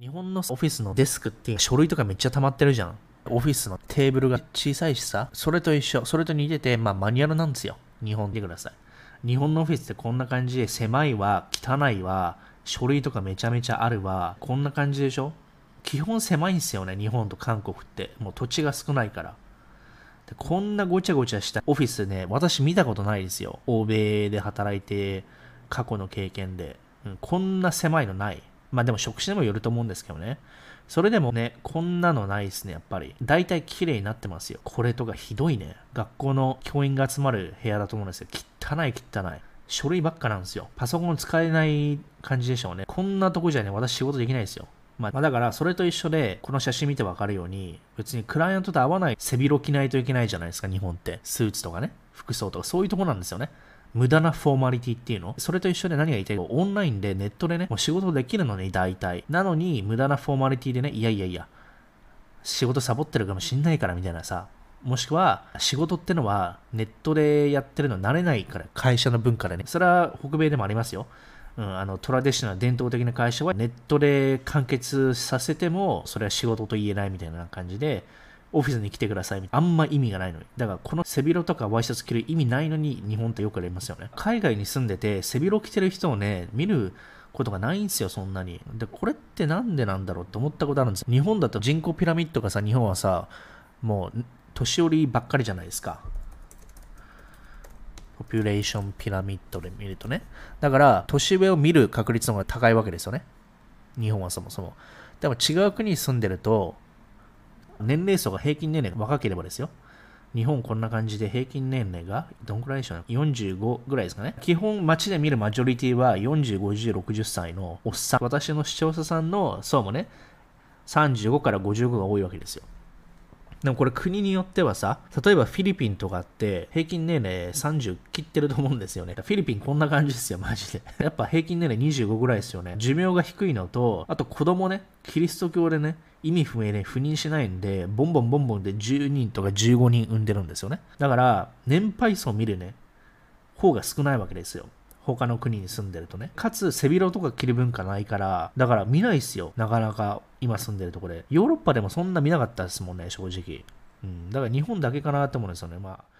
日本のオフィスのデスクって書類とかめっちゃ溜まってるじゃん。オフィスのテーブルが小さいしさ、それと一緒、それと似てて、まあマニュアルなんですよ。日本でください。日本のオフィスってこんな感じで、狭いわ、汚いわ、書類とかめちゃめちゃあるわ、こんな感じでしょ？基本狭いんですよね、日本と韓国って。もう土地が少ないから。でこんなごちゃごちゃしたオフィスね、私見たことないですよ。欧米で働いて、過去の経験で。うん、こんな狭いのない。まあでも職種でもよると思うんですけどね。それでもね、こんなのないですね、やっぱり。大体綺麗になってますよ。これとかひどいね。学校の教員が集まる部屋だと思うんですよ。汚い汚い。書類ばっかなんですよ。パソコン使えない感じでしょうね。こんなとこじゃね、私仕事できないですよ。まあ、だから、それと一緒で、この写真見てわかるように、別にクライアントと合わない背広着ないといけないじゃないですか、日本って。スーツとかね、服装とか、そういうとこなんですよね。無駄なフォーマリティっていうの？それと一緒で何が言いたい、オンラインでネットでね、もう仕事できるのに大体。なのに、無駄なフォーマリティでね、いやいやいや、仕事サボってるかもしんないからみたいなさ、もしくは仕事ってのはネットでやってるの慣れないから会社の文化でね。それは北米でもありますよ、うん、あのトラディショナル伝統的な会社はネットで完結させてもそれは仕事と言えないみたいな感じでオフィスに来てください。あんま意味がないのに。だからこの背広とかワイシャツ着る意味ないのに日本ってよくありますよね。海外に住んでて背広着てる人をね、見ることがないんですよ、そんなに。で、これってなんでなんだろうって思ったことあるんです日本だと人口ピラミッドがさ、日本はさ、もう年寄りばっかりじゃないですか。ポピュレーションピラミッドで見るとね。だから、年上を見る確率の方が高いわけですよね。日本はそもそも。でも違う国に住んでると、年齢層が平均年齢が若ければですよ。日本こんな感じで平均年齢がどんくらいでしょうね。45ぐらいですかね。基本街で見るマジョリティは40、50、60歳のおっさん。私の視聴者さんの層もね、35から55が多いわけですよ。でもこれ国によってはさ、例えばフィリピンとかって平均年齢30切ってると思うんですよね。フィリピンこんな感じですよ、マジで。やっぱ平均年齢25ぐらいですよね。寿命が低いのと、あと子供ね、キリスト教でね、意味不明で不妊しないんで、ボンボンボンボンで10人とか15人産んでるんですよね。だから、年配層見るね、方が少ないわけですよ。他の国に住んでるとね。かつ、背広とか着る文化ないから、だから見ないっすよ。なかなか今住んでるところで。ヨーロッパでもそんな見なかったですもんね、正直。うん。だから日本だけかなって思うんですよね。まあ。